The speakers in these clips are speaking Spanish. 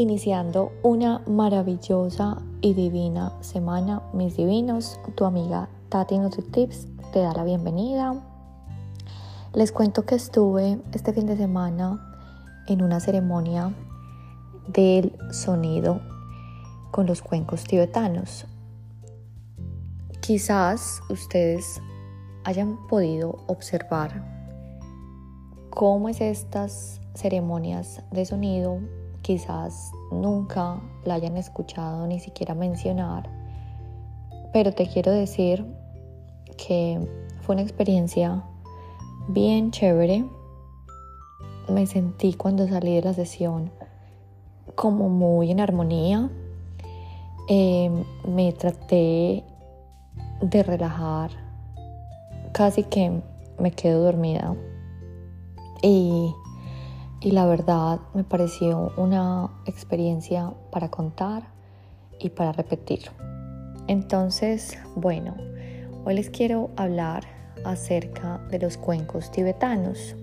iniciando una maravillosa y divina semana, mis divinos. Tu amiga Tati Tips te da la bienvenida. Les cuento que estuve este fin de semana en una ceremonia del sonido con los cuencos tibetanos. Quizás ustedes hayan podido observar cómo es estas ceremonias de sonido quizás nunca la hayan escuchado ni siquiera mencionar, pero te quiero decir que fue una experiencia bien chévere. Me sentí cuando salí de la sesión como muy en armonía. Em, me traté de relajar, casi que me quedo dormida. Y y la verdad me pareció una experiencia para contar y para repetir. Entonces, bueno, hoy les quiero hablar acerca de los cuencos tibetanos.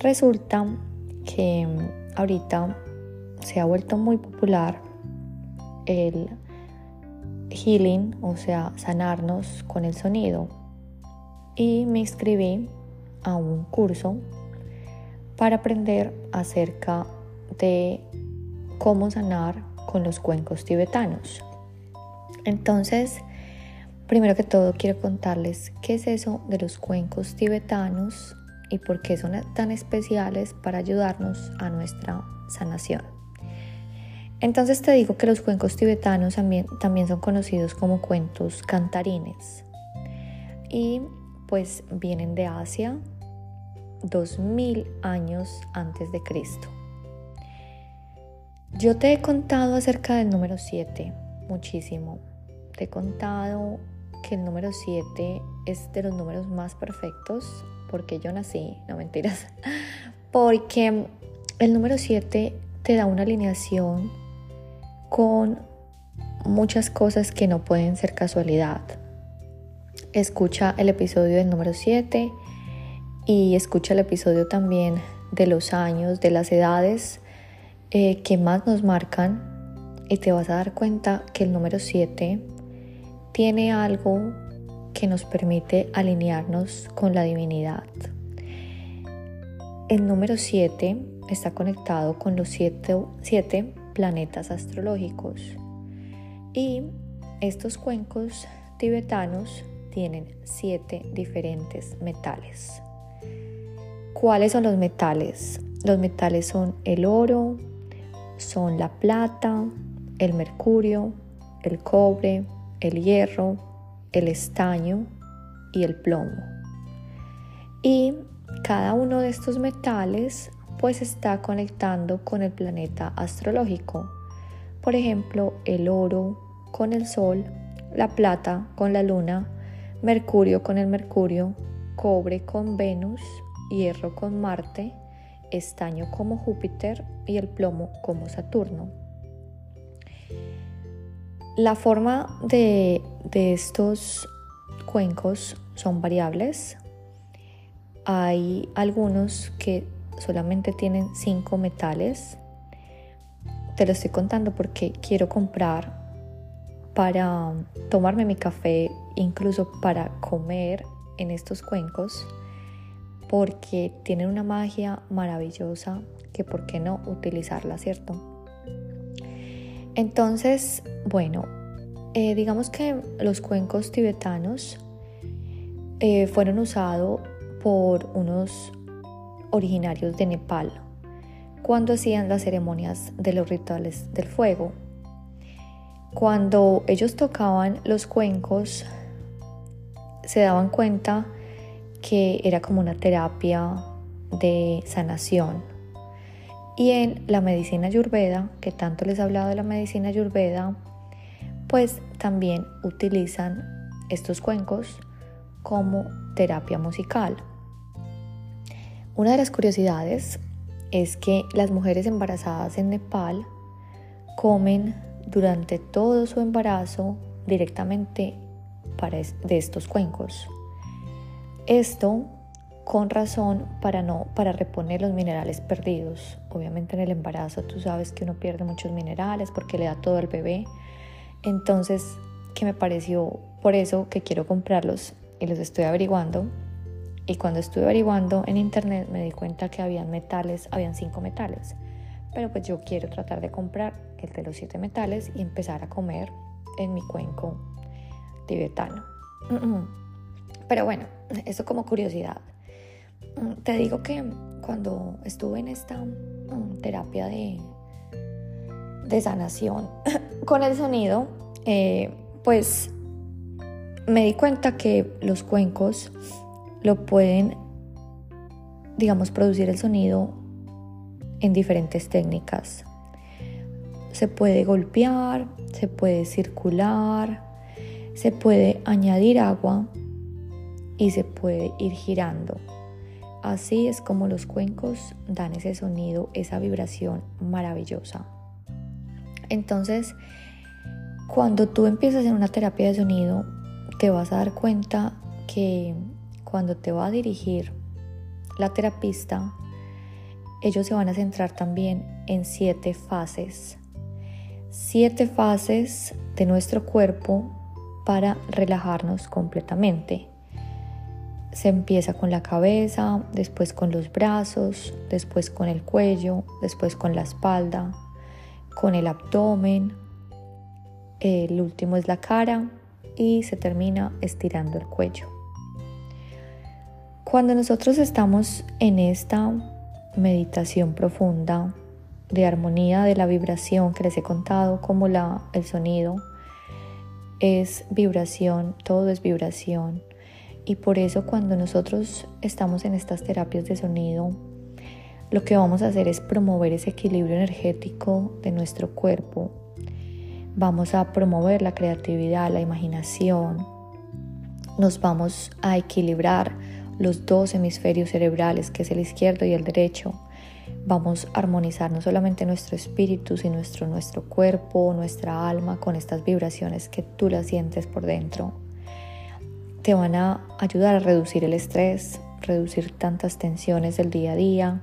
Resulta que ahorita se ha vuelto muy popular el healing, o sea, sanarnos con el sonido. Y me inscribí a un curso para aprender acerca de cómo sanar con los cuencos tibetanos. Entonces, primero que todo quiero contarles qué es eso de los cuencos tibetanos y por qué son tan especiales para ayudarnos a nuestra sanación. Entonces te digo que los cuencos tibetanos también, también son conocidos como cuentos cantarines y pues vienen de Asia, 2000 años antes de Cristo. Yo te he contado acerca del número 7 muchísimo. Te he contado que el número 7 es de los números más perfectos porque yo nací, no mentiras, porque el número 7 te da una alineación con muchas cosas que no pueden ser casualidad. Escucha el episodio del número 7 y escucha el episodio también de los años, de las edades eh, que más nos marcan y te vas a dar cuenta que el número 7 tiene algo que nos permite alinearnos con la divinidad. El número 7 está conectado con los 7 planetas astrológicos y estos cuencos tibetanos tienen 7 diferentes metales. ¿Cuáles son los metales? Los metales son el oro, son la plata, el mercurio, el cobre, el hierro, el estaño y el plomo. Y cada uno de estos metales pues está conectando con el planeta astrológico. Por ejemplo, el oro con el sol, la plata con la luna, mercurio con el mercurio, cobre con Venus, hierro con Marte, estaño como Júpiter y el plomo como Saturno. La forma de, estos cuencos son variables. Hay algunos que solamente tienen cinco metales. Te lo estoy contando porque quiero comprar para tomarme mi café, incluso para comer en estos cuencos porque tienen una magia maravillosa que por qué no utilizarla, ¿cierto? Entonces, bueno, eh, digamos que los cuencos tibetanos eh, fueron usados por unos originarios de Nepal cuando hacían las ceremonias de los rituales del fuego. Cuando ellos tocaban los cuencos, se daban cuenta que era como una terapia de sanación. Y en la medicina ayurveda, que tanto les he hablado de la medicina ayurveda, pues también utilizan estos cuencos como terapia musical. Una de las curiosidades es que las mujeres embarazadas en Nepal comen durante todo su embarazo directamente de estos cuencos. Esto con razón para no para reponer los minerales perdidos. Obviamente en el embarazo tú sabes que uno pierde muchos minerales porque le da todo al bebé. Entonces, que me pareció por eso que quiero comprarlos y los estoy averiguando. Y cuando estuve averiguando en internet me di cuenta que habían metales, habían cinco metales. Pero pues yo quiero tratar de comprar el de los siete metales y empezar a comer en mi cuenco tibetano. Pero bueno, eso como curiosidad. Mm, te digo que cuando estuve en esta mm, terapia de, de sanación con el sonido, eh, pues me di cuenta que los cuencos lo pueden, digamos, producir el sonido en diferentes técnicas. Se puede golpear, se puede circular, se puede añadir agua y se puede ir girando. Así es como los cuencos dan ese sonido, esa vibración maravillosa. Entonces, cuando tú empiezas en una terapia de sonido, te vas a dar cuenta que cuando te va a dirigir la terapista, ellos se van a centrar también en siete fases. Siete fases de nuestro cuerpo para relajarnos completamente. Se empieza con la cabeza, después con los brazos, después con el cuello, después con la espalda, con el abdomen, el último es la cara y se termina estirando el cuello. Cuando nosotros estamos en esta meditación profunda de armonía de la vibración que les he contado, como la, el sonido es vibración, todo es vibración y por eso cuando nosotros estamos en estas terapias de sonido, lo que vamos a hacer es promover ese equilibrio energético de nuestro cuerpo. Vamos a promover la creatividad, la imaginación. Nos vamos a equilibrar los dos hemisferios cerebrales, que es el izquierdo y el derecho. Vamos a armonizar no solamente nuestro espíritu, sino nuestro, nuestro cuerpo, nuestra alma con estas vibraciones que tú las sientes por dentro te van a ayudar a reducir el estrés, reducir tantas tensiones del día a día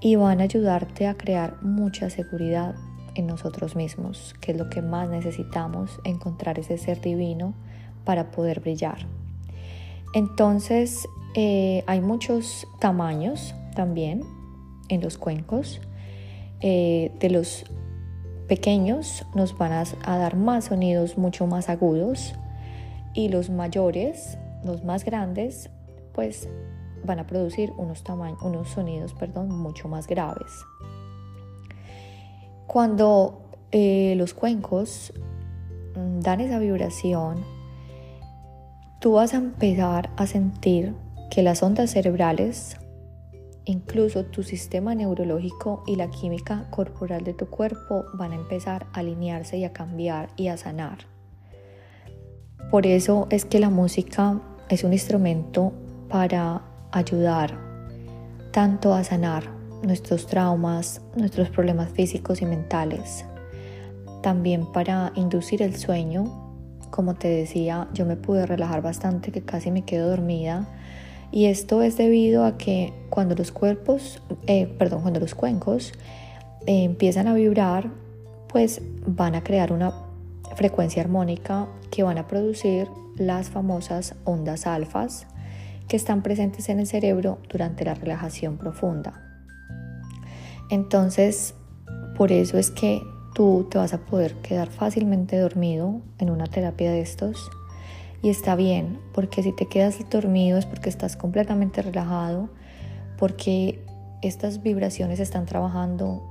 y van a ayudarte a crear mucha seguridad en nosotros mismos, que es lo que más necesitamos, encontrar ese ser divino para poder brillar. Entonces, eh, hay muchos tamaños también en los cuencos. Eh, de los pequeños nos van a dar más sonidos mucho más agudos y los mayores, los más grandes, pues van a producir unos, unos sonidos perdón, mucho más graves. Cuando eh, los cuencos mm, dan esa vibración, tú vas a empezar a sentir que las ondas cerebrales, incluso tu sistema neurológico y la química corporal de tu cuerpo van a empezar a alinearse y a cambiar y a sanar. Por eso es que la música es un instrumento para ayudar tanto a sanar nuestros traumas, nuestros problemas físicos y mentales, también para inducir el sueño. Como te decía, yo me pude relajar bastante, que casi me quedo dormida. Y esto es debido a que cuando los cuerpos, eh, perdón, cuando los cuencos eh, empiezan a vibrar, pues van a crear una frecuencia armónica que van a producir las famosas ondas alfas que están presentes en el cerebro durante la relajación profunda. Entonces, por eso es que tú te vas a poder quedar fácilmente dormido en una terapia de estos. Y está bien, porque si te quedas dormido es porque estás completamente relajado, porque estas vibraciones están trabajando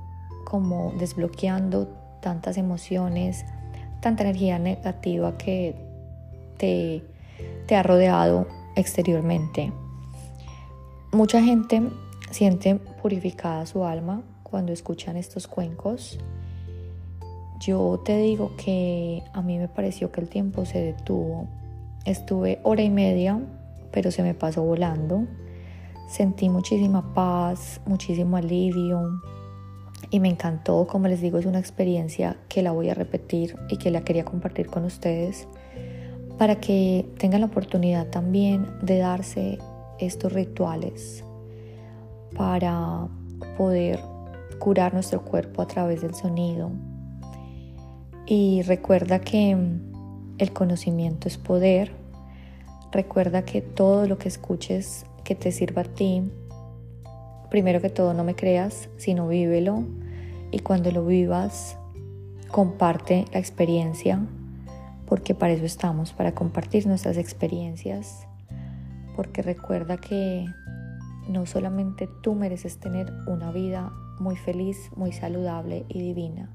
como desbloqueando tantas emociones, tanta energía negativa que te, te ha rodeado exteriormente. Mucha gente siente purificada su alma cuando escuchan estos cuencos. Yo te digo que a mí me pareció que el tiempo se detuvo. Estuve hora y media, pero se me pasó volando. Sentí muchísima paz, muchísimo alivio, y me encantó, como les digo, es una experiencia que la voy a repetir y que la quería compartir con ustedes para que tengan la oportunidad también de darse estos rituales para poder curar nuestro cuerpo a través del sonido. Y recuerda que el conocimiento es poder. Recuerda que todo lo que escuches que te sirva a ti, primero que todo no me creas, sino vívelo. Y cuando lo vivas, comparte la experiencia, porque para eso estamos, para compartir nuestras experiencias. Porque recuerda que no solamente tú mereces tener una vida muy feliz, muy saludable y divina.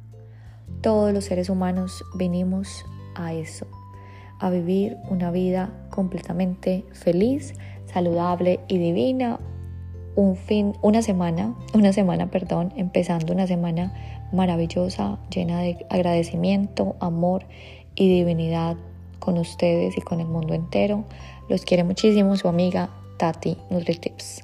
Todos los seres humanos venimos a eso, a vivir una vida completamente feliz, saludable y divina un fin, una semana, una semana, perdón, empezando una semana maravillosa, llena de agradecimiento, amor y divinidad con ustedes y con el mundo entero. Los quiere muchísimo su amiga Tati NutriTips.